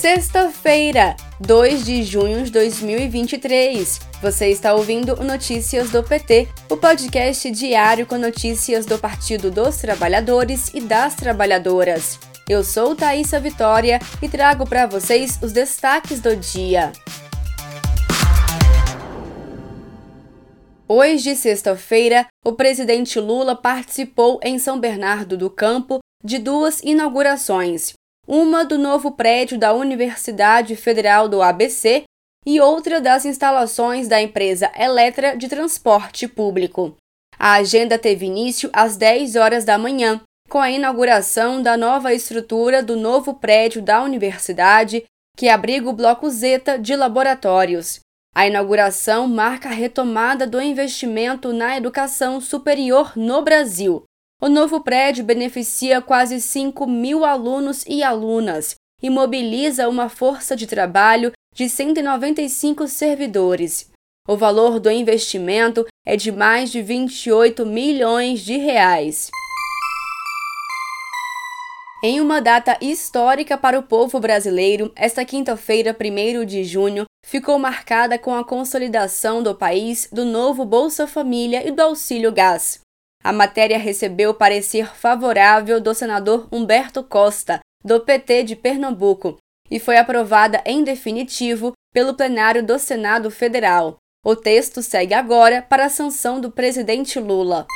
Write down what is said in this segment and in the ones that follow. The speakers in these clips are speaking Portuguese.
Sexta-feira, 2 de junho de 2023. Você está ouvindo o Notícias do PT, o podcast diário com notícias do Partido dos Trabalhadores e das Trabalhadoras. Eu sou Thaisa Vitória e trago para vocês os destaques do dia. Hoje, sexta-feira, o presidente Lula participou em São Bernardo do Campo de duas inaugurações uma do novo prédio da Universidade Federal do ABC e outra das instalações da empresa Eletra de Transporte Público. A agenda teve início às 10 horas da manhã, com a inauguração da nova estrutura do novo prédio da universidade, que abriga o Bloco Zeta de laboratórios. A inauguração marca a retomada do investimento na educação superior no Brasil. O novo prédio beneficia quase 5 mil alunos e alunas e mobiliza uma força de trabalho de 195 servidores. O valor do investimento é de mais de 28 milhões de reais. Em uma data histórica para o povo brasileiro, esta quinta-feira, 1 de junho, ficou marcada com a consolidação do país do novo Bolsa Família e do Auxílio Gás. A matéria recebeu parecer favorável do senador Humberto Costa, do PT de Pernambuco, e foi aprovada em definitivo pelo plenário do Senado Federal. O texto segue agora para a sanção do presidente Lula.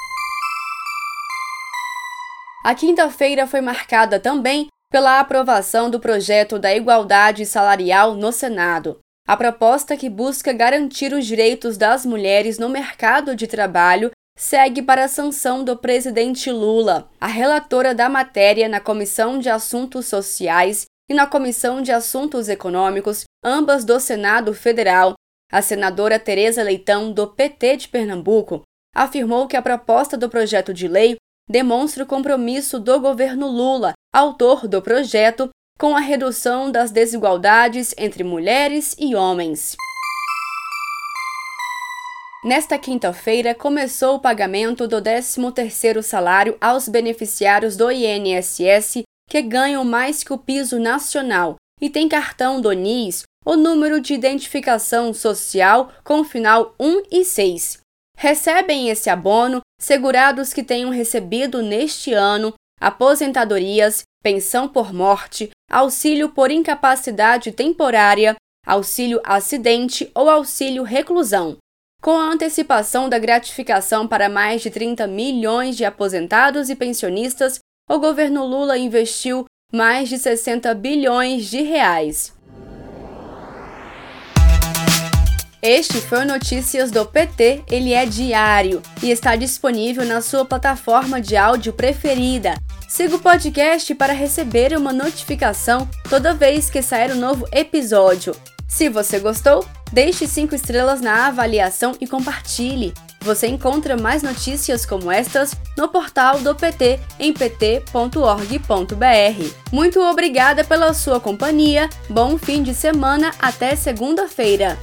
A quinta-feira foi marcada também pela aprovação do projeto da igualdade salarial no Senado. A proposta que busca garantir os direitos das mulheres no mercado de trabalho segue para a sanção do presidente Lula. A relatora da matéria na Comissão de Assuntos Sociais e na Comissão de Assuntos Econômicos, ambas do Senado Federal, a senadora Tereza Leitão, do PT de Pernambuco, afirmou que a proposta do projeto de lei demonstra o compromisso do governo Lula, autor do projeto, com a redução das desigualdades entre mulheres e homens. Nesta quinta-feira, começou o pagamento do 13º salário aos beneficiários do INSS que ganham mais que o piso nacional e têm cartão do NIS ou número de identificação social com final 1 e 6. Recebem esse abono segurados que tenham recebido neste ano aposentadorias, pensão por morte, auxílio por incapacidade temporária, auxílio acidente ou auxílio reclusão. Com a antecipação da gratificação para mais de 30 milhões de aposentados e pensionistas, o governo Lula investiu mais de 60 bilhões de reais. Este foi o Notícias do PT, ele é diário e está disponível na sua plataforma de áudio preferida. Siga o podcast para receber uma notificação toda vez que sair um novo episódio. Se você gostou, deixe 5 estrelas na avaliação e compartilhe. Você encontra mais notícias como estas no portal do PT em pt.org.br. Muito obrigada pela sua companhia, bom fim de semana, até segunda-feira.